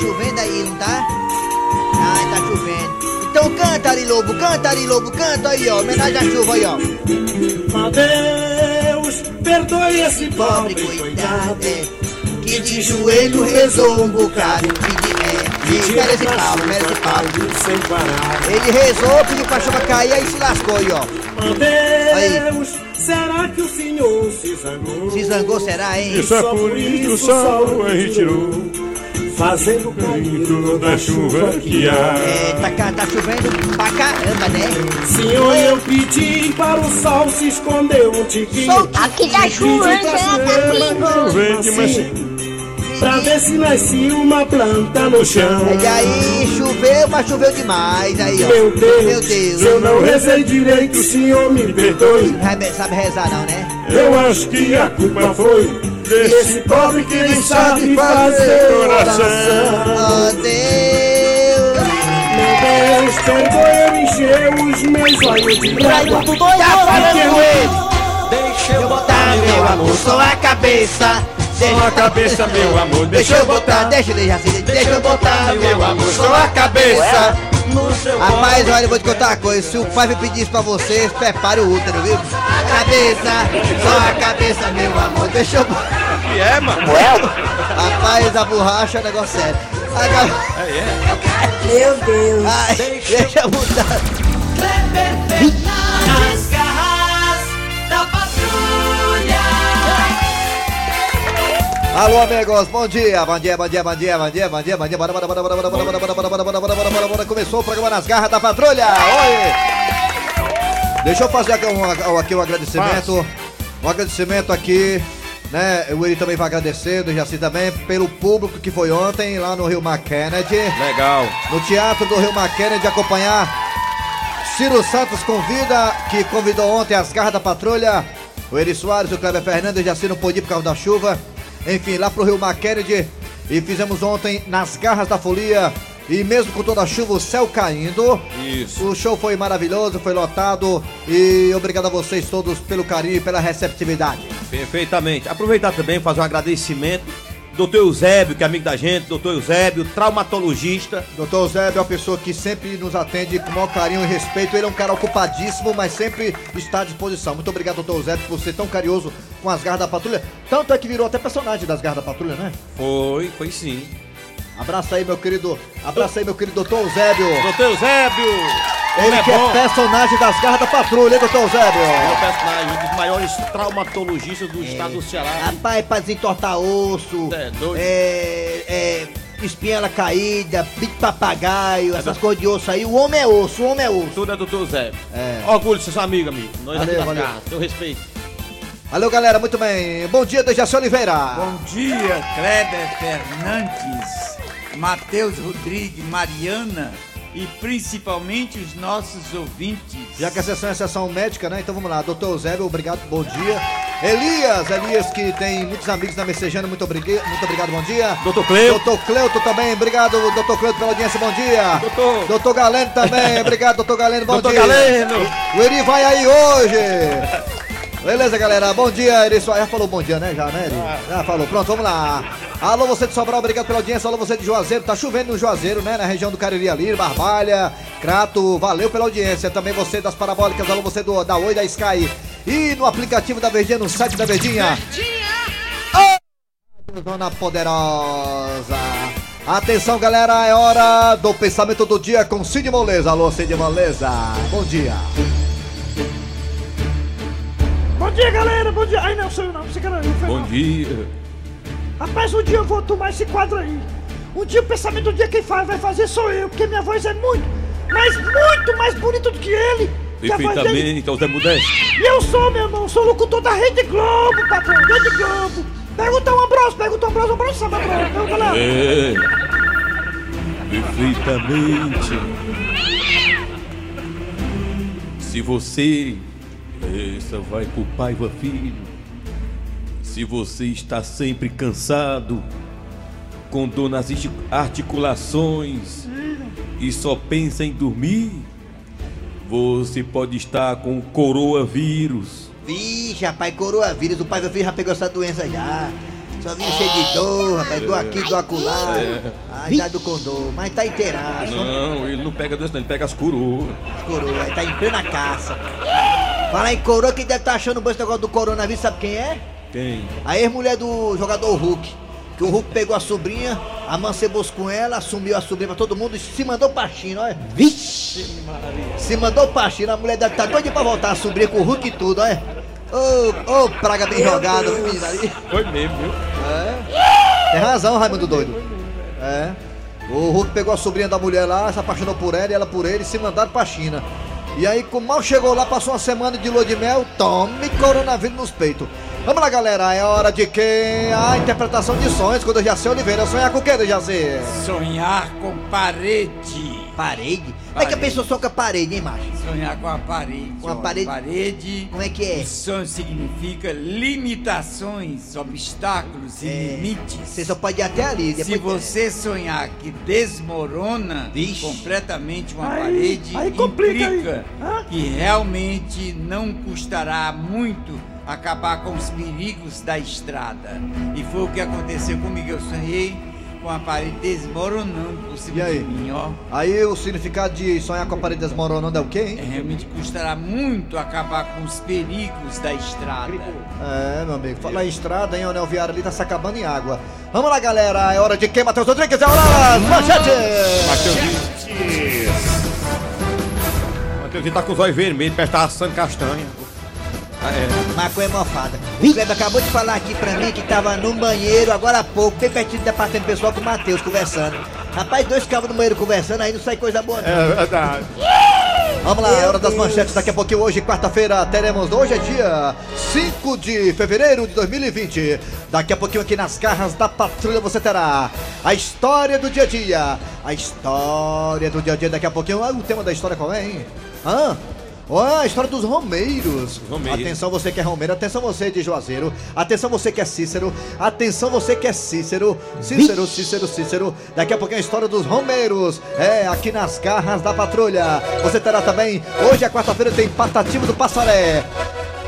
chovendo aí, não tá? Ai, tá chovendo. Então canta ali, lobo, canta ali, lobo, canta aí, ó. Homenagem à chuva aí, ó. Ó Deus, perdoe esse Pobre pobre coitado, é, que de joelho rezou um bocado. Pedi, é, e merece pau, merece pau. Sem parar. Ele rezou, pediu pra chuva cair, aí se lascou aí, ó. Ó Deus, será que o Senhor se zangou? Se zangou, será, hein? Isso é por isso que o sol a gente tirou Fazendo cair toda a chuva que há. É, tá, tá chovendo pra caramba, né? Senhor, eu pedi para o sol se esconder um tiquinho. Sol- Aqui tá chovendo, tá? Vende, mas Pra ver se nascia uma planta no chão. E aí choveu, mas choveu demais, aí, ó. Meu Deus, Meu Deus. se eu não rezei direito, o Senhor me perdoe. Sabe rezar não, né? Eu acho que a culpa foi desse pobre que nem sabe fazer oração. Oh, Deus. Meu Deus, perdoe eu encher os meus olhos de água. Tá falando ele. Deixa Eu botar meu amor só a cabeça. Só a cabeça, meu amor. Deixa eu botar, deixa ele assim, deixa eu botar meu amor só a cabeça. Rapaz, olha, eu vou te contar uma coisa. Se o pai me pedir isso pra vocês, prepare o útero, viu? Cabeça, só a cabeça, meu amor. Deixa eu. que é, mano? Rapaz, a borracha é um negócio sério. Agora- Meu Deus. Ai, deixa eu mudar. Nas garras da patrulha. Alô, amigos, bom dia, bom dia, bom dia, bom dia, bom dia, bom dia, bom dia, bora, bora, bora, bora, bora, bora, bora, bora, bora, bora, bora, bora, bora, bora, bora, começou o programa Nas Garras da Patrulha, oi! Deixa eu fazer aqui um, aqui um agradecimento, um agradecimento aqui, né, o Eri também vai agradecer, do Jaci também, pelo público que foi ontem lá no Rio McKennedy, Legal. no Teatro do Rio McKennedy, acompanhar Ciro Santos convida, que convidou ontem as garras da patrulha. O Eri Soares, o Kleber Fernandes já não pôde ir por causa da chuva. Enfim, lá pro Rio McKennedy. E fizemos ontem nas garras da folia. E mesmo com toda a chuva, o céu caindo. Isso. O show foi maravilhoso, foi lotado. E obrigado a vocês todos pelo carinho e pela receptividade. Perfeitamente. Aproveitar também e fazer um agradecimento. Doutor Eusébio, que é amigo da gente, doutor Eusébio, traumatologista. Doutor Zé é uma pessoa que sempre nos atende com o maior carinho e respeito. Ele é um cara ocupadíssimo, mas sempre está à disposição. Muito obrigado, doutor Zé, por ser tão carinhoso com as garras da patrulha. Tanto é que virou até personagem das garras da patrulha, né? Foi, foi sim. Abraça aí, meu querido. Abraça aí, meu querido doutor Eusébio. Doutor Eusébio! Ele é que bom. é personagem das garras da patrulha, hein, doutor É o Eusébio? personagem, um dos maiores traumatologistas do estado do Ceará. Rapaz, pra desentortar osso, É, doido. é, é, espinhela caída, bico papagaio, essas coisas de osso aí. O homem é osso, o homem é osso. Tudo é doutor Eusébio. É. Orgulho de ser seu amigo, amigo. Nós Valeu, valeu. garras, teu respeito. Valeu, galera, muito bem. Bom dia, Dejaci Oliveira. Bom dia, Kleber Fernandes, Matheus Rodrigues, Mariana e principalmente os nossos ouvintes. Já que a sessão é sessão médica, né? Então vamos lá. Doutor Eusébio, obrigado, bom dia. Elias, Elias que tem muitos amigos na Messejana, muito, obriga- muito obrigado, bom dia. Doutor Cleuto. Doutor Cleuto também, obrigado, doutor Cleuto pela audiência, bom dia. Doutor. Doutor Galeno também, obrigado, doutor Galeno, bom Doutor dia. Galeno. O Eri vai aí hoje. Beleza, galera, bom dia, Eri Soares. Já falou bom dia, né? Já, né, Eri? Já falou, pronto, vamos lá. Alô, você de Sobral, obrigado pela audiência. Alô, você de Juazeiro, tá chovendo no Juazeiro, né? Na região do Cariri ali, Barbalha, Crato, valeu pela audiência. Também você das Parabólicas, alô, você do, da Oi, da Sky. E no aplicativo da Verdinha, no site da Verdinha. Ô, Dona Poderosa. Atenção, galera, é hora do pensamento do dia com Cid Moleza. Alô, Cid Moleza, bom dia. Bom dia, galera. Bom dia. Ai, não, sou eu não. Você quer eu, foi Bom dia. Rapaz, um dia eu vou tomar esse quadro aí. Um dia o pensamento do dia quem faz, vai fazer sou eu, porque minha voz é muito, mas muito mais bonita do que ele. Que a voz dele- Perfeitamente, ao Zé Modesto. E eu sou, meu irmão, sou locutor da Rede Globo, patrão, Rede Globo. Pergunta ao Ambrosio, pergunta ao Ambrosio, Ambrosio sabe, Ambrosio, então, galera. É. Perfeitamente. Se você. Essa vai pro Paiva Filho. Se você está sempre cansado, com dor nas artic- articulações e só pensa em dormir, você pode estar com coronavírus. Vixe, rapaz, coronavírus, o pai do filho já pegou essa doença já. Só vinha cheio de dor, rapaz, dor aqui, dor acolá. A idade do condor, mas tá inteiraço. Não, ele não pega doce, não, ele pega as coroas. Coroa, tá em plena caça. Fala em coroa, quem deve estar achando bom esse negócio do coronavírus, sabe quem é? Quem? A ex-mulher do jogador Hulk. Que o Hulk pegou a sobrinha, amancebou-se com ela, assumiu a sobrinha pra todo mundo e se mandou pra China, olha. Vixe! Se mandou pra China, a mulher deve estar doida pra voltar a sobrinha com o Hulk e tudo, olha. Ô, ô, praga bem jogada, menina ali. Foi mesmo, viu? Tem razão, Raimundo doido. É. O Hulk pegou a sobrinha da mulher lá, se apaixonou por ela e ela por ele e se mandaram pra China. E aí, como mal chegou lá, passou uma semana de lua de mel, tome coronavírus nos peitos. Vamos lá, galera, é hora de quem? A interpretação de sonhos com o Dejaci Oliveira. Sonhar com o que, Dejaci? Sonhar com parede. Parede? Como é que a pessoa soca parede, hein, macho? Sonhar com a parede. Com a parede? Parede. Como é que é? O sonho significa limitações, obstáculos e limites. Você só pode ir até ali. Se Depois... você sonhar que desmorona Vixe. completamente uma Aí- parede, aí complica aí. implica Hã? que realmente não custará muito acabar com os perigos da estrada. E foi o que aconteceu comigo. Eu sonhei com a parede desmoronando por cima E aí? de mim, ó. Aí o significado de sonhar com a parede desmoronando é o quê, É, hein? realmente custará muito acabar com os perigos da estrada. É, meu amigo. Falar em estrada, hein? O anel viário ali tá se acabando em água. Vamos lá, galera. É hora de quem, Matheus Rodrigues? É hora das manchetes! Mateuzinho. Mateuzinho tá com os olhos vermelhos, parece que tá assando castanha. Ah, é. Maconha mofada. O Kleber acabou de falar aqui pra mim que tava no banheiro agora há pouco, bem pertinho do departamento pessoal com o Matheus conversando. Rapaz, dois cabos no banheiro conversando, aí não sai coisa boa. não. É verdade. Vamos lá, é hora das manchetes. Daqui a pouquinho, hoje, quarta-feira, teremos. Hoje é dia 5 de fevereiro de 2020. Daqui a pouquinho, aqui nas garras da patrulha, você terá a história do dia a dia. A história do dia a dia. Daqui a pouquinho, ah, o tema da história qual é, hein? Hã? Ó, a história dos Romeiros. Romeiros. Atenção você que é Romeiro, atenção você de Juazeiro, atenção você que é Cícero, atenção você que é Cícero, Cícero, Cícero, Cícero. Daqui a pouquinho a história dos Romeiros. É, aqui nas garras da patrulha. Você terá também, hoje é quarta-feira, tem Patativo do Passaré.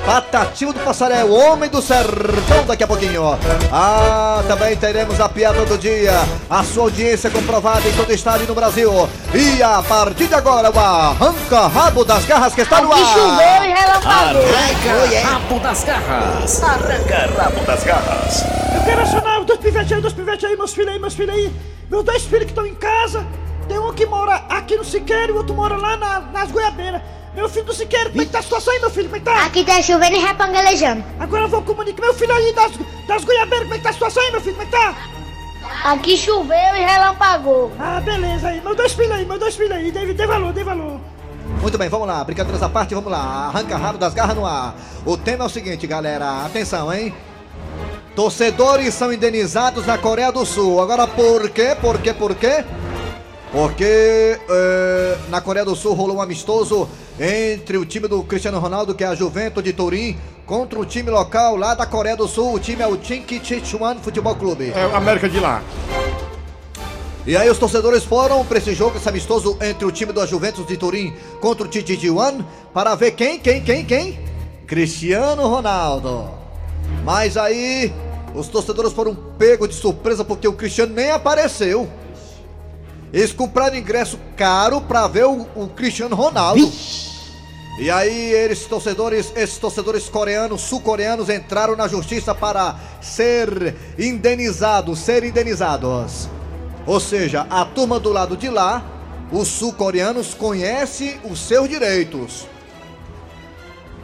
Patativo do Passaré, o homem do sertão, daqui a pouquinho. Ah, também teremos a piada do dia. A sua audiência comprovada em todo o estado e no Brasil. E a partir de agora, o arranca-rabo das garras que está no ar. Choveu e relampagou. Ai, foi, é. Rabo das garras. Arranca rabo das garras. Eu quero acionar os dois pivetes aí, dois pivetes aí, meus filhos aí, meus filhos aí. Meus dois filhos que estão em casa. Tem um que mora aqui no Siqueiro e o outro mora lá na- nas Goiabeiras. Meu filho do Siqueiro, como é que tá a situação aí, meu filho? Como é que tá? Aqui tá chovendo e repangalejando. Agora eu vou comunicar. Meu filho aí das, das Goiabeiras, como é que tá a situação aí, meu filho? Como é que tá? Aqui choveu e relampagou. Ah, beleza aí. Meus dois filhos aí, meus dois filhos aí. Dê, dê valor, dê valor. Muito bem, vamos lá. Brincadeiras à parte, vamos lá. Arranca rabo das garras no ar. O tema é o seguinte, galera. Atenção, hein? Torcedores são indenizados na Coreia do Sul. Agora, por quê? Por quê? Por quê? Porque eh, na Coreia do Sul rolou um amistoso entre o time do Cristiano Ronaldo, que é a Juventus de Turim, contra o time local lá da Coreia do Sul. O time é o Chinkichichuan Futebol Clube. É o América de lá. E aí os torcedores foram para esse jogo, esse amistoso entre o time da Juventus de Turim contra o Titijuan, para ver quem, quem, quem, quem? Cristiano Ronaldo. Mas aí os torcedores foram pegos de surpresa porque o Cristiano nem apareceu. Eles compraram ingresso caro para ver o, o Cristiano Ronaldo. E aí eles torcedores, esses torcedores coreanos, sul-coreanos entraram na justiça para ser indenizados, ser indenizados. Ou seja, a turma do lado de lá, os sul-coreanos conhecem os seus direitos.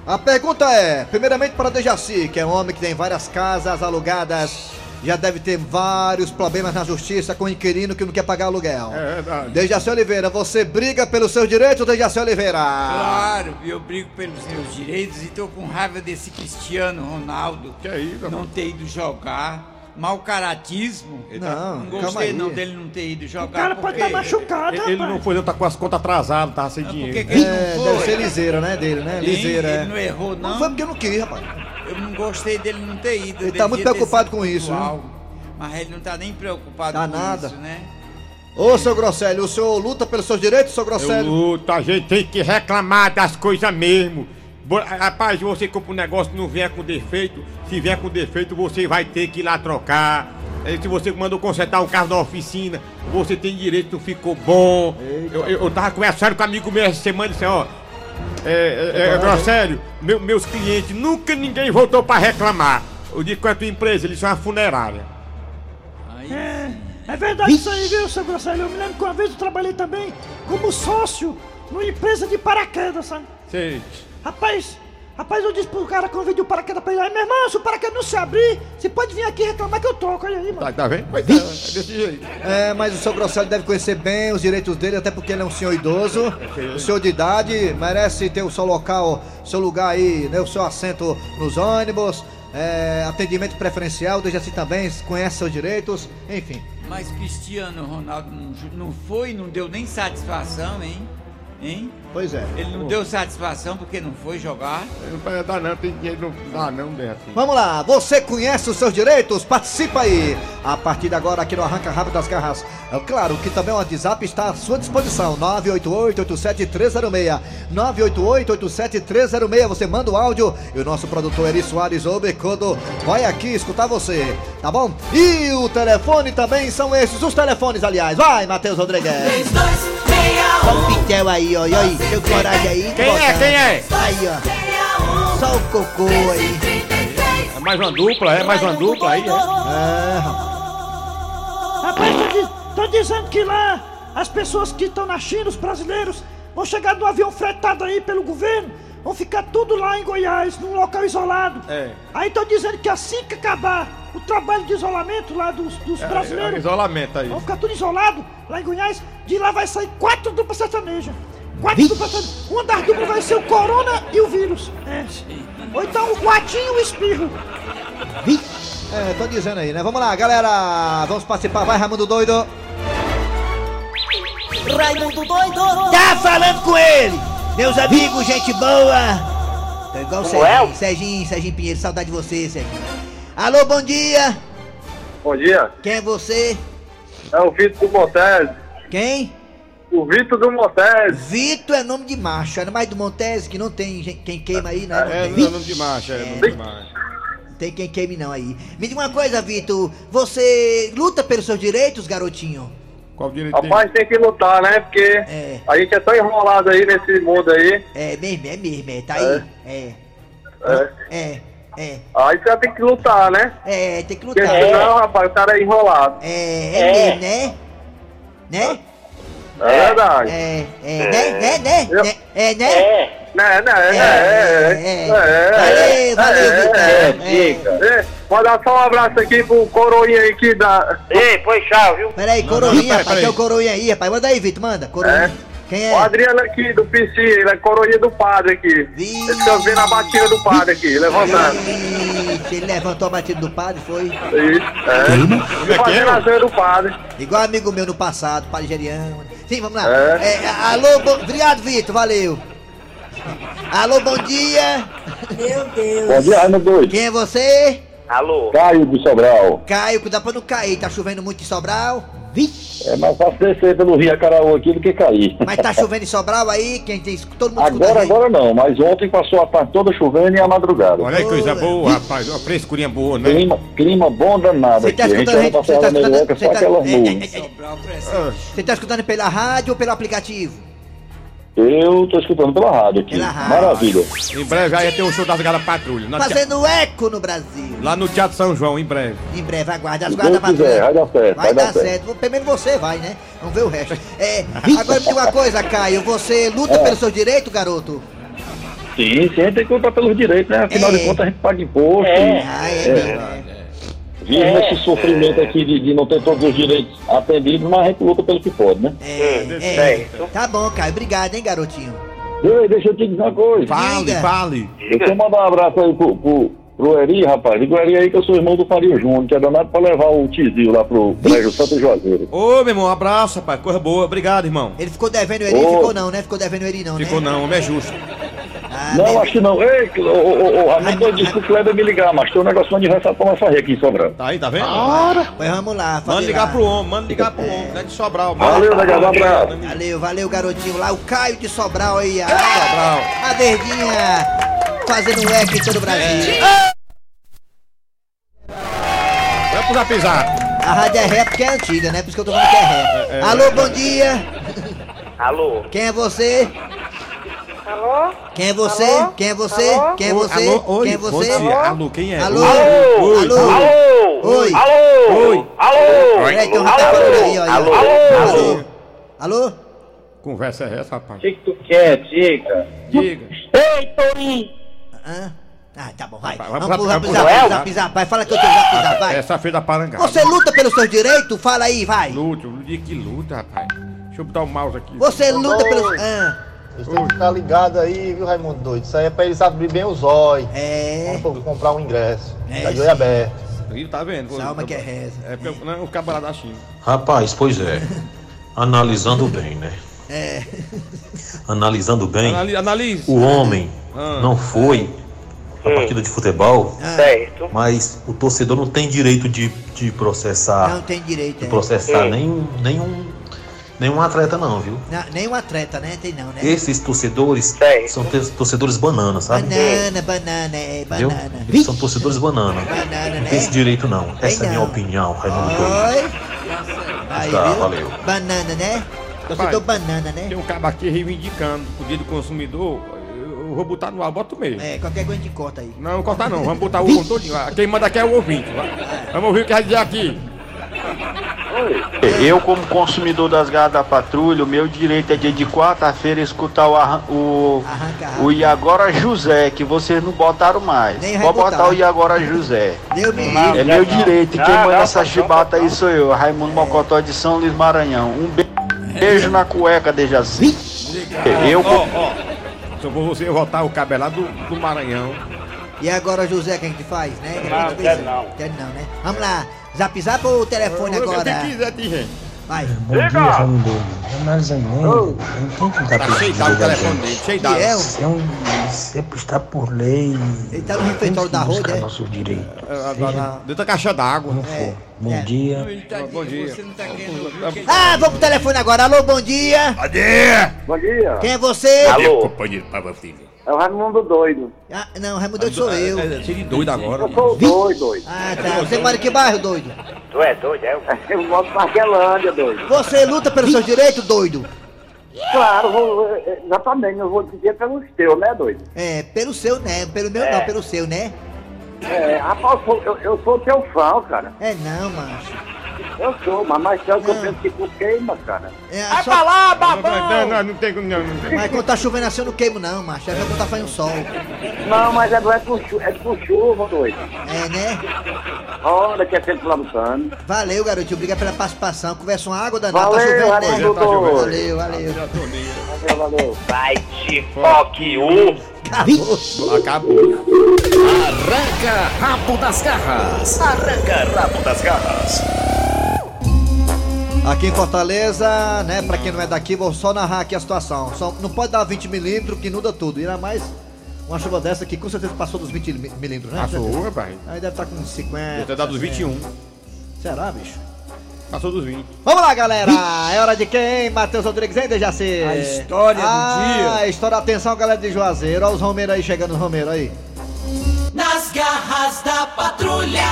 A pergunta é, primeiramente para Dejaci, que é um homem que tem várias casas alugadas, já deve ter vários problemas na justiça com o inquilino que não quer pagar aluguel. É verdade. Dejaci Oliveira, você briga pelos seus direitos, Dejaci Oliveira? Claro, eu brigo pelos meus direitos e tô com raiva desse Cristiano Ronaldo Que é isso, não ter ido jogar. Mau caratismo. Não, Não calma gostei aí. não dele não ter ido jogar. O cara pode estar machucado, Ele não rapaz. foi, não tá com as contas atrasadas, tá sem dinheiro. que, que ele É, não deve ser liseira, né, dele, né? Liseira, Ele é. não errou, não. Não foi porque eu não quis, rapaz. Eu gostei dele não ter ido. Ele tá muito preocupado com isso, pontual. Mas ele não tá nem preocupado Tá com nada. isso, né? Ô, seu Grosselio, o senhor luta pelos seus direitos, seu Eu Grosselio? luto, a gente tem que reclamar das coisas mesmo. Bo- Rapaz, você compra um negócio não vier com defeito, se vier com defeito, você vai ter que ir lá trocar. Eh, Se você mandou consertar o carro da oficina, você tem direito, ficou bom. Eu, eu, eu tava conversando com um amigo meu essa semana e disse, ó. É, é, é, Grosselio, meu- meus clientes, nunca ninguém voltou pra reclamar. Eu digo com a tua empresa, eles são uma funerária. Aí É, é verdade isso aí, viu, seu Grosselio? Eu me lembro que uma vez eu trabalhei também como sócio numa empresa de paraquedas, sabe? Sei. Rapaz, rapaz, eu disse pro cara quando veio o paraquedas pra ele aí, meu irmão, se o paraquedas não se abrir, você pode vir aqui reclamar que eu troco, olha aí, mano. Tá, tá vendo? Pois é, é desse jeito. É, mas o seu Grosselio deve conhecer bem os direitos dele, até porque ele é um senhor idoso, um senhor de idade, merece ter o seu local, seu lugar aí, né, o seu assento nos ônibus, é, atendimento preferencial, desde assim também, conhece seus direitos, enfim. Mas Cristiano Ronaldo não foi, não deu nem satisfação, hein? Hein? Pois é. Ele não deu satisfação porque não foi jogar. Não pode dar não, tem dinheiro, não dá não, Beto. Vamos lá, você conhece os seus direitos? Participa aí! A partir de agora, aqui no Arranca Rabo das Garras. É claro que também o WhatsApp está à sua disposição: 988-87306. 988-87306. Você manda o áudio e o nosso produtor Eri Soares ou Becodo vai aqui escutar você, tá bom? E o telefone também são esses, os telefones, aliás. Vai, Matheus Rodrigues! 3261 Olha o pitel aí, ó, e aí, deu coragem aí. Quem é? Quem é? Aí, ó, só o cocô aí. É mais uma dupla, é mais uma dupla aí, é? É, rapaz. Rapaz, tô, di- tô dizendo que lá as pessoas que estão na China, os brasileiros, vão chegar no avião fretado aí pelo governo, vão ficar tudo lá em Goiás, num local isolado. É. Aí tô dizendo que assim que acabar o trabalho de isolamento lá dos, dos É, é, brasileiros, isolamento aí. vão ficar tudo isolado lá em Goiás, de lá vai sair quatro duplas sertanejas. Quatro duplas sertanejas. Uma das duplas vai ser o Corona e o vírus. É. Ou então o Guatinho e o Espirro. É, tô dizendo aí, né? Vamos lá, galera! Vamos participar, vai, Raimundo Doido! Raimundo doido! Tá falando com ele! Meus amigos, gente boa! Tô igual o Serginho, Serginho, Serginho Pinheiro, saudade de você, Serginho. Alô, bom dia! Bom dia, Quem é você? é o Vitor do Montese. Quem? O Vitor do Montese. Vitor é nome de macho, é mais do Montese, que não tem gente, quem queima aí, né? Não É, não é nome de macho, é nome de macho. Não tem quem queime não aí. Me diga uma coisa, Vitor, você luta pelos seus direitos, garotinho? Qual direito tem? Rapaz, tem que lutar, né? Porque É. a gente é tão enrolado aí nesse mundo aí. É mesmo, é mesmo, é, tá aí? É, É. é, é, Aí você tem que lutar, né? é, tem que Porque lutar. senão, rapaz, o cara é enrolado. É, é mesmo, né? Né? É, verdade. É, é, né, né, né, né, é, né? Né, né, É, né? é, É, Valeu, valeu, é, Vitor. é. É. É, Mandar só um abraço aqui pro coroinha aí que dá. Ei, põe chave, viu? Peraí, coroinha, peraí, rapaz, peraí. tem o coroinha aí, rapaz. Manda aí, Vitor, manda, coroinha. Quem é? O Adriano aqui do PC, ele é coroinha do padre aqui. Vixe. Ele fica vendo a batida do padre aqui, levantando. Ele levantou a batida do padre, foi? Isso, é. E fazendo a do padre. Igual amigo meu no passado, padre Geriano. Sim, vamos lá. É. É, alô, bom... obrigado, Vitor, valeu. Alô, bom dia. Meu Deus. Bom dia, Raimundo Doido. Quem é você? Caio de Sobral. Caio, cuidado pra não cair. Tá chovendo muito em Sobral? Vixe. É mais fácil descer pelo Rio Acaraú aqui do que cair. Mas tá chovendo em Sobral aí? Quem tem... Todo mundo Agora, agora não, mas ontem passou a tarde toda chovendo e a madrugada. Olha aí, coisa Boa. rapaz. Uma frescurinha boa, né? Clima, clima bom danado Você aqui. tá a gente escutando a gente? Você tá escutando... melhor que Você só tá... é, é. Você tá escutando pela rádio ou pelo aplicativo? Eu tô escutando pela rádio aqui. Pela rádio. Maravilha. Em breve aí tem o show das Galas Patrulha. Fazendo eco no Brasil. Lá no Teatro São João, em breve. Em breve, aguarde as guardas quiser, vai dar certo, Vai vai dar dar certo. certo. Primeiro você vai, né? Vamos ver o resto. É, agora me diga uma coisa, Caio. Você luta É. pelo seu direito, garoto? Sim, sim, a gente tem que lutar pelos direitos, né? Afinal É. de contas, a gente paga imposto. Ah, é, É. mesmo, é. Vive nesse sofrimento aqui de, de não ter todos os direitos atendidos, mas a gente luta pelo que pode, né? É, é. Tá bom, Caio. Obrigado, hein, garotinho. Ei, deixa eu te dizer uma coisa. Fale, fale. Deixa eu mandar um abraço aí pro, pro, pro Eri, rapaz. Digo Eri aí que eu sou irmão do Faria Júnior, que é danado pra levar o Tizio lá pro Prédio Santo Juazeiro. Ô, meu irmão, um abraço, rapaz. Coisa boa. Obrigado, irmão. Ele ficou devendo o Eri? Ô. Ficou não, né? Ficou devendo o Eri não, Ficou né? não, homem é justo. Ah, Não, acho que não. Ei, ô, ô, Raimundo, eu disse pro Kleber me ligar, mas tem um negócio de nós fazer aqui em Sobral. Tá aí, tá vendo? Pois vamos lá, Manda ligar lá. pro homem, manda ligar pro homem. Não é de Sobral. Valeu, negado, um abraço. Valeu, valeu, garotinho lá. O Caio de Sobral aí. A, Sobral. a verdinha. fazendo um eco em todo o Brasil. Vai pro zap zap. A rádio é ré porque é antiga, né? Por isso que eu tô falando que é ré. é, Alô, é. bom dia. Alô? Quem é você? Alô? Quem é você? Alô? Quem é você? Alô? Quem é Oi, você? alô, oi, Quem é você? dia. Alô, quem é? Alô? Oi. Alô? Alô? Oi. Alô? Oi. Alô? Peraí, tem um rapaz falando aí, ó. Alô? Alô? Alô? Conversa é essa, rapaz? O que, que tu quer, diga? Diga. Ei, Torinho! Hã? Ah, tá bom, vai. Vai, Vamos vai, pro vai, zap vai, zap, vai. zap zap. Vai, fala que eu tenho zap zap, vai. Essa fez da parangada. Você luta pelos seus direitos? Fala aí, vai. Luta, o dia que luta, rapaz. Deixa eu botar o mouse aqui. Você luta pelos... Ah, Vocês têm que ficar ligado aí, viu, Raimundo Doido? Isso aí é pra eles abrir bem os olhos. é... Quando for comprar um ingresso. É, tá de sim. olho aberto. Ih, tá vendo? Salma que é reza. É porque não, o cabará da China. Rapaz, pois é. Analisando bem, né? É. Analisando bem, Analise. analise. o homem Ah. não foi a partida de futebol, Certo. mas o torcedor não tem direito de, de processar, Não tem direito, de é. processar Sim. nenhum, nenhum, nenhum atleta não, viu? Não, nem um atleta, né? Tem não, né? Esses torcedores são torcedores banana, sabe? Banana, banana, é, banana. Eles são torcedores banana. Banana, Não né? tem esse direito não. Essa é a minha não. opinião, Raimundo. Oi. Aí, Tá, viu? valeu. Banana, né? Torcedor banana, né? Tem um cabo aqui reivindicando o dia do consumidor. Eu vou botar no ar, bota o meio. É, qualquer coisa a gente corta aí. Não, não cortar não. Vamos botar o com todinho. Quem manda aqui é o ouvinte. Vamos ouvir o que vai dizer aqui. Eu, como consumidor das garras da patrulha, o meu direito é dia de quarta-feira escutar o, o, Arranca o Iagora José, que vocês não botaram mais. Nem Pode botar botar. o Iagora José. Deu me É meu direito. E quem Não, manda não, essa não, chibata não, aí sou eu, Raimundo Mocotó de São Luís Maranhão. Um be- beijo na cueca, Dejaci. Eu, Ó, ó. Só vou você votar o cabelado do, do Maranhão. E agora, José, que a gente faz, né? Que Não, fez- não. Quer não, né? Vamos lá. Zap zap ou telefone Eu- eu- agora? O que quiser, tem gente. Vai. Bom dia, Raimundo. Analisando não tem que estar Tá cheio o telefone dele, cheio d'água. Fiel. Isso é, um, isso é por estar por lei. Ele tá no refeitório da roda, é? Ah, ah, ah, Dentro da caixa d'água. For. Bom é. dia. Ele tá Bom dizendo, dia. Você não tá Ah, vamos pro telefone agora. Alô, bom dia. Bom dia. Quem é você? Alô? Companheiro Pava Filho. É o Raimundo Doido. Ah, não, Raimundo Doido sou eu. É, cheio de doido agora. Eu sou o doido, doido. Ah, tá. Você mora em que bairro, doido? Tu é doido, é? Eu moro em Parquelândia, doido. Você luta pelos seus direitos, doido? Claro, vou, eh, exatamente, eu vou dizer pelos teus, né, doido? É, pelo seu, né? Pelo meu não, pelo seu, né? É, rapaz, eu sou, eu, eu sou teu fã, cara. É não, macho. Eu sou, mas mais tanto que eu Não. penso que tu queima, cara. É, Vai só... pra lá, Não, não, babão! não, não tem como não. não. Mas quando tá chovendo assim eu não queimo não, macho. É só quando tá fazendo sol. Não, mas é, não é por, chu- é chuva, doido. É, né? Olha que é sempre lá no cano. Valeu, garotinho. Obrigado pela participação. Conversa uma água danada. Valeu, tá chovendo, né? Raimundo tá chovendo. Valeu, valeu. Valeu, valeu. Vai te toque um! Acabou. Acabou. Arranca rabo das garras. Arranca rabo das garras. Aqui em Fortaleza, né, pra quem não é daqui, vou só narrar aqui a situação. Só, não pode dar 20 milímetros que inunda tudo. E ainda mais uma chuva dessa que com certeza passou dos 20 mi- milímetros, né? Passou, rapaz. Aí deve estar com 50. Deve ter dado os 21. Será, bicho? Passou dos 20. Vamos lá, galera! É hora de quem? Matheus Rodrigues, hein, Dejaci? A história do ah, dia. história, atenção, galera de Juazeiro. Olha os Romeiros aí chegando, os Romeiros aí. Nas garras da patrulha.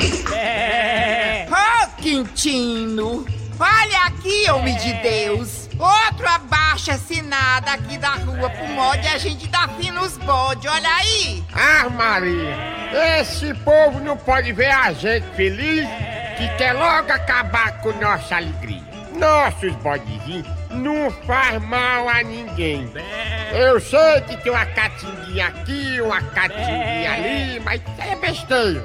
Ô, Quintino! Olha aqui, homem de Deus! Outro abaixo assinado aqui da rua pro mod e a gente dá fim nos bode, olha aí! Ah, Maria! Esse povo não pode ver a gente feliz que quer logo acabar com nossa alegria. Nossos bodezinhos não faz mal a ninguém. Eu sei que tem uma catinguinha aqui, uma catinguinha ali, mas é besteira.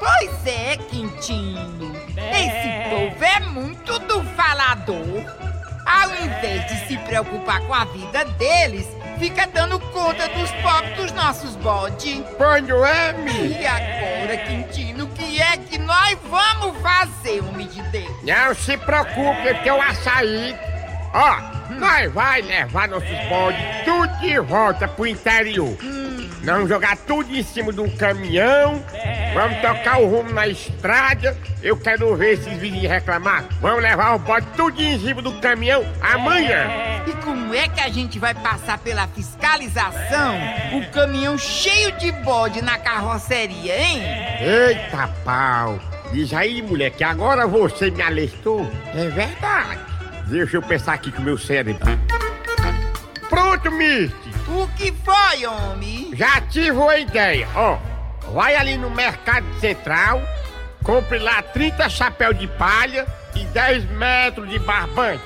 Pois é, Quintino! Esse povo é muito do falador! Ao invés de se preocupar com a vida deles, fica dando conta dos pobres dos nossos bodes. Não é? E agora, Quintino, o que é que nós vamos fazer, homem de Deus? Não se preocupe, eu tenho açaí. Ó, nós vai levar nossos bodes tudo de volta pro interior. Vamos jogar tudo em cima um caminhão. Vamos tocar o rumo na estrada. Eu quero ver esses vizinhos reclamar. Vamos levar o bode tudo em cima do caminhão amanhã. E como é que a gente vai passar pela fiscalização o caminhão cheio de bode na carroceria, hein? Eita pau! Diz aí, mulher, que agora você me alertou. É verdade. Deixa eu pensar aqui com o meu cérebro. Pronto, Misty. O que foi, homem? Já tive uma ideia. Ó, vai ali no Mercado Central, compre lá 30 chapéu de palha e 10 metros de barbante.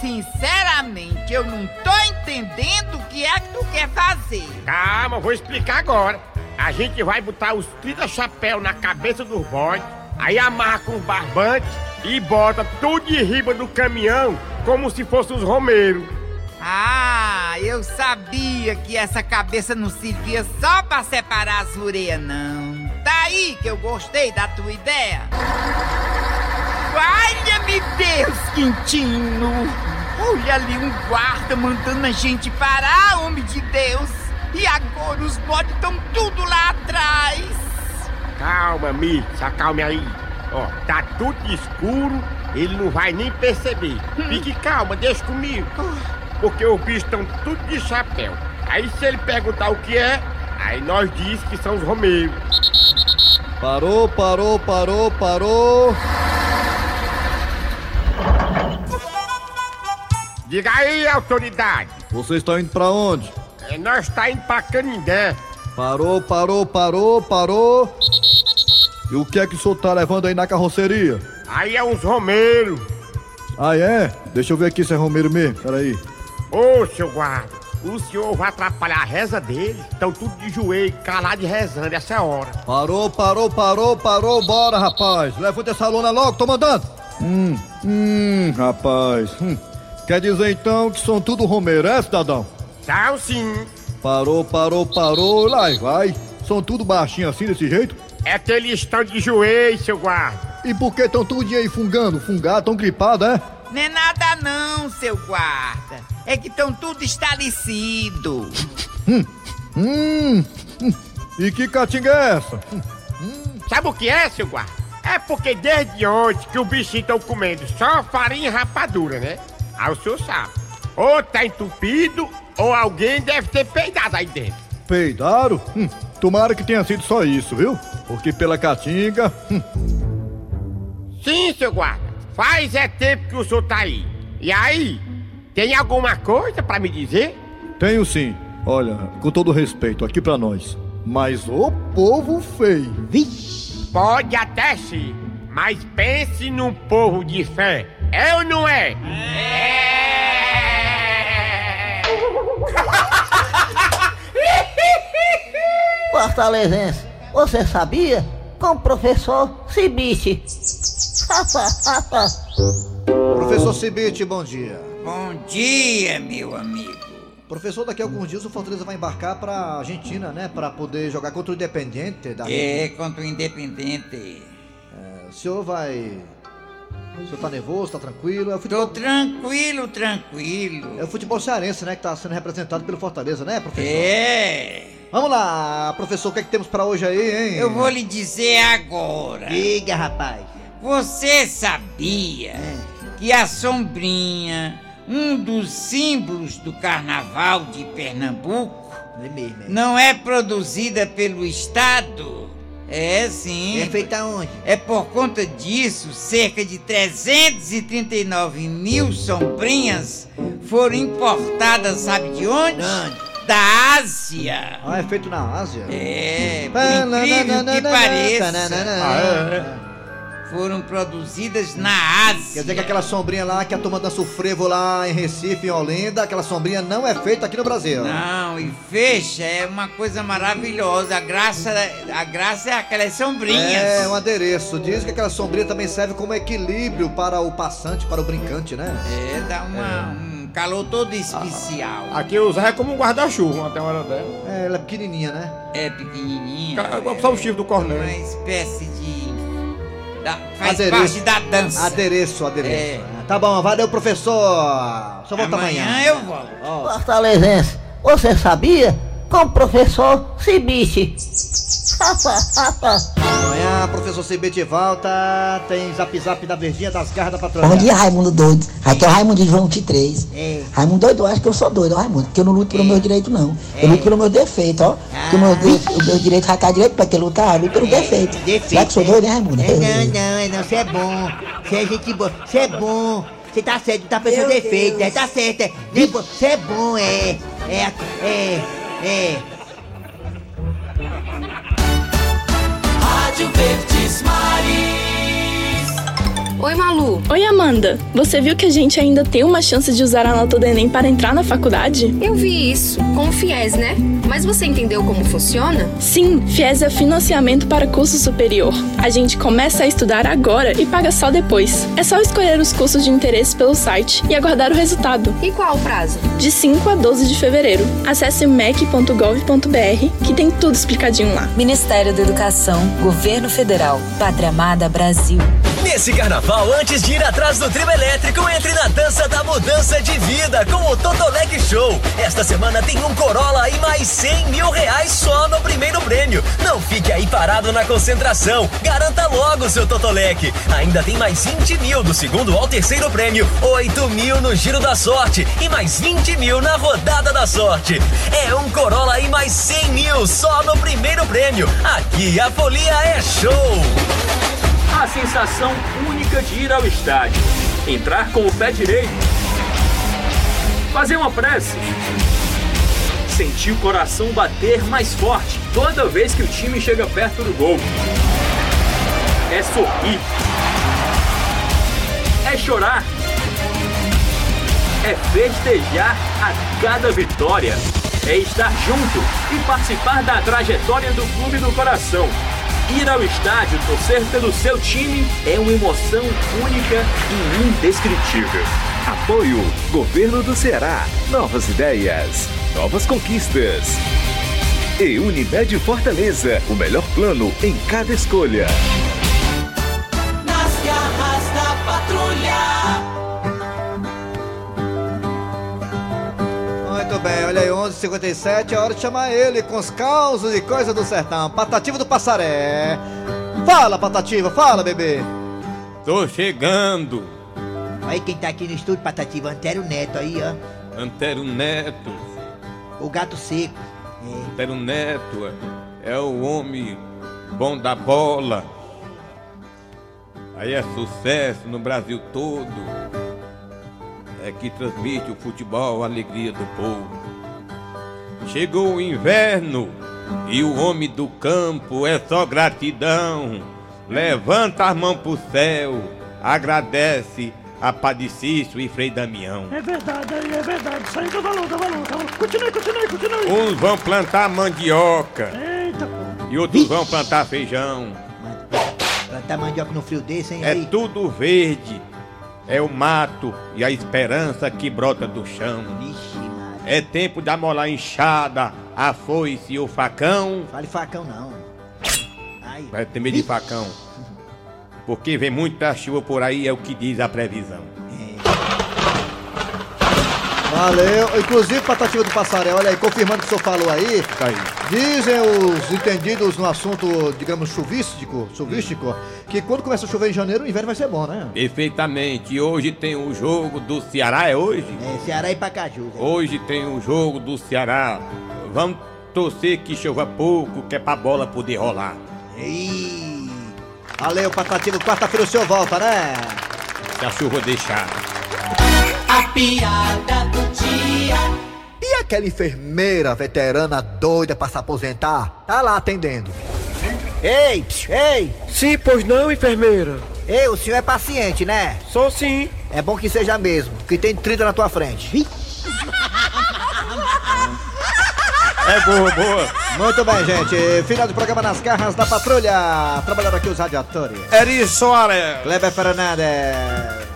Sinceramente, eu não tô entendendo o que é que tu quer fazer. Calma, vou explicar agora. A gente vai botar os 30 chapéu na cabeça dos bodes, aí amarra com os barbantes e bota tudo de riba do caminhão como se fossem os romeiros. Ah, eu sabia que essa cabeça não servia só pra separar as ureias, não. Daí que eu gostei da tua ideia. Valha-me Deus, Quintino! Olha ali um guarda mandando a gente parar, homem de Deus! E agora os bodes estão tudo lá atrás! Calma, Mitch, acalme aí. Ó, tá tudo escuro, ele não vai nem perceber. Fique calma, deixa comigo. Porque os bichos estão tudo de chapéu. Aí se ele perguntar o que é, aí nós diz que são os romeiros. Parou, parou, parou, parou. Diga aí, autoridade. Você está indo pra onde? É, nós tá indo pra Canindé. Parou, parou, parou, parou. E o que é que o senhor tá levando aí na carroceria? Aí é uns romeiros. Ah, é? Deixa eu ver aqui se é Romeiro mesmo, peraí. Ô, seu guarda, o senhor vai atrapalhar a reza deles? Estão tudo de joelho, calado e rezando essa hora. Parou, parou, parou, parou, bora, rapaz. Levanta essa lona logo, tô mandando. Hum, hum, rapaz. Hum. Quer dizer então que são tudo Romeiro, é, cidadão? São sim. Parou, parou, parou, lá e vai. São tudo baixinho assim, desse jeito? É que eles estão de joelho, seu guarda. E por que estão tudo aí fungando, fungado, tão gripado, é? Não é nada não, seu guarda. É que estão tudo estalecido. Hum, hum, hum. E que catinga é essa? Sabe o que é, seu guarda? É porque desde ontem que o bichinho estão comendo só farinha e rapadura, né? Aí o senhor sabe. Ou tá entupido, ou alguém deve ter peidado aí dentro. Peidaram? Hum, tomara que tenha sido só isso, viu? Porque pela caatinga. Hum. Sim, seu guarda. Faz é tempo que o senhor tá aí. E aí, tem alguma coisa pra me dizer? Tenho sim. Olha, com todo respeito, aqui pra nós. Mas o povo feio. Vixe. Pode até ser, mas pense num povo de fé. É ou não é? Fortalezense, você sabia? Com o professor Cibite. Professor Cibite, bom dia. Bom dia, meu amigo. Professor, daqui a alguns dias o Fortaleza vai embarcar pra Argentina, né? Pra poder jogar contra o Independente da É, contra o Independente. É, o senhor vai. O senhor tá nervoso, tá tranquilo? É o futebol... Tô tranquilo, tranquilo. É o futebol cearense, né? Que tá sendo representado pelo Fortaleza, né, professor? É. Vamos lá, professor, o que é que temos pra hoje aí, hein? Eu vou lhe dizer agora. Diga, rapaz. Você sabia que a sombrinha, um dos símbolos do carnaval de Pernambuco, É mesmo, é. não é produzida pelo Estado? É sim. É feita onde? É por conta disso, cerca de 339 mil sombrinhas foram importadas, sabe de onde? Da Ásia. Ah, é feito na Ásia? É, por incrível que pareça. Ah, é. Foram produzidas na Ásia. Quer dizer que aquela sombrinha lá que a turma dança o frevo lá em Recife, em Olinda, aquela sombrinha não é feita aqui no Brasil. Não, e fecha é uma coisa maravilhosa. A graça, a graça é aquelas sombrinhas. É, um adereço. Diz que aquela sombrinha também serve como equilíbrio para o passante, para o brincante, né? É, dá uma, um calor todo especial. Aqui usar é como um guarda-chuva até uma hora dela. É, ela é pequenininha, né? É pequenininha. Ca- Só o chifre do corneiro. Uma espécie de. Da- faz Adereço. parte da dança. Adereço, adereço. É. Tá bom, valeu, professor. Só volta amanhã. Amanhã eu volto. Fortalezense, você sabia? Com o professor Cibiche. Amanhã, professor Cibete volta. Tem zap zap da Verdinha das Garras da Patrulha. Bom dia, Raimundo doido. Aqui é o Raimundo de João 23. É. Raimundo doido, eu acho que eu sou doido, ó, Raimundo, porque eu não luto pelo meu direito, não. Eu luto pelo meu defeito, ó. Porque o meu, de- o meu direito vai cair direito pra que lutar, eu luto pelo defeito. Será que eu sou doido, hein, Raimundo? É, não, não, é não, você é bom. Você é gente boa. Você é bom. Você tá certo, tá pensando defeito, é, tá certo. é. Você é bom, é. É, é, é. Rádio Verdes Maris. Oi, Malu. Oi, Amanda. Você viu que a gente ainda tem uma chance de usar a nota do Enem para entrar na faculdade? Eu vi isso, com o FIES, né? Mas você entendeu como funciona? Sim, FIES é financiamento para curso superior. A gente começa a estudar agora e paga só depois. É só escolher os cursos de interesse pelo site e aguardar o resultado. E qual o prazo? De 5 a 12 de fevereiro. Acesse mec.gov.br que tem tudo explicadinho lá. Ministério da Educação, Governo Federal, Pátria Amada Brasil. Nesse carnaval, antes de ir atrás do trio elétrico, entre na dança da mudança de vida com o Totolec Show. Esta semana tem um Corolla e mais 100 mil reais só no primeiro prêmio. Não fique aí parado na concentração. Garanta logo seu Totolec. Ainda tem mais 20 mil do segundo ao terceiro prêmio, 8 mil no giro da sorte e mais 20 mil na rodada da sorte. É um Corolla e mais 100 mil só no primeiro prêmio. Aqui a folia é show. A sensação única de ir ao estádio. Entrar com o pé direito. Fazer uma prece. Sentir o coração bater mais forte toda vez que o time chega perto do gol. É sorrir. É chorar. É festejar a cada vitória. É estar junto e participar da trajetória do clube do coração. Ir ao estádio torcer pelo seu time é uma emoção única e indescritível. Apoio Governo do Ceará. Novas ideias, novas conquistas. E Unimed Fortaleza, o melhor plano em cada escolha. 57, é hora de chamar ele com os causos e coisas do sertão. Patativa do Passaré. Fala, Patativa, fala, bebê. Tô chegando. Aí quem tá aqui no estúdio, Patativa, Antero Neto aí, ó. Antero Neto. O gato seco. É. Antero Neto é, é o homem bom da bola. Aí é sucesso no Brasil todo é que transmite o futebol, a alegria do povo. Chegou o inverno e o homem do campo é só gratidão. Levanta as mãos pro céu, agradece a Padicício e Frei Damião. É verdade, é verdade. Isso aí dá valor, dá valor. Dá valor. Continue, continue, continue. Uns vão plantar mandioca Eita, pô. e outros vão plantar feijão. Plantar mandioca no frio desse, hein? É aí? tudo verde. É o mato e a esperança que brota do chão. É tempo de amolar a enxada, a foice e o facão. Fale facão não. Vai ter medo de facão. Porque vem muita chuva por aí, é o que diz a previsão. Valeu. Inclusive, Patativa do Passaré, olha aí, confirmando o que o senhor falou aí. Tá aí. Dizem os entendidos no assunto, digamos, chuvístico, chuvístico, que quando começa a chover em janeiro, o inverno vai ser bom, né? Perfeitamente. Hoje tem o jogo do Ceará, é hoje? É, Ceará e Pacaju. Hoje tem o jogo do Ceará. Vamos torcer que chova pouco, que é pra bola poder rolar. Ih. Valeu, Patativa. Quarta-feira o senhor volta, né? Se a chuva deixar. A piada do dia. E aquela enfermeira veterana doida pra se aposentar? Tá lá atendendo. Ei, psiu, ei! Sim, pois não, enfermeira. Ei, o senhor é paciente, né? Sou sim. É bom que seja mesmo, que tem 30 na tua frente. É boa, boa. Muito bem, gente. Final do programa nas garras da patrulha. Trabalhando aqui os radiadores. Eri Soares. Kleber Fernandes.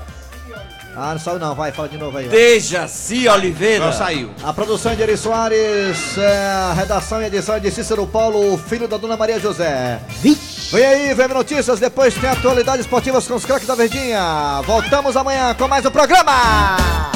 Ah, não saiu não, vai, fala de novo aí. Dejaci Oliveira. Não saiu. A produção é de Eri Soares, é, a redação e edição é de Cícero Paulo, o filho da dona Maria José. Vem aí, VM Notícias, depois tem atualidades esportivas com os craques da Verdinha. Voltamos amanhã com mais um programa.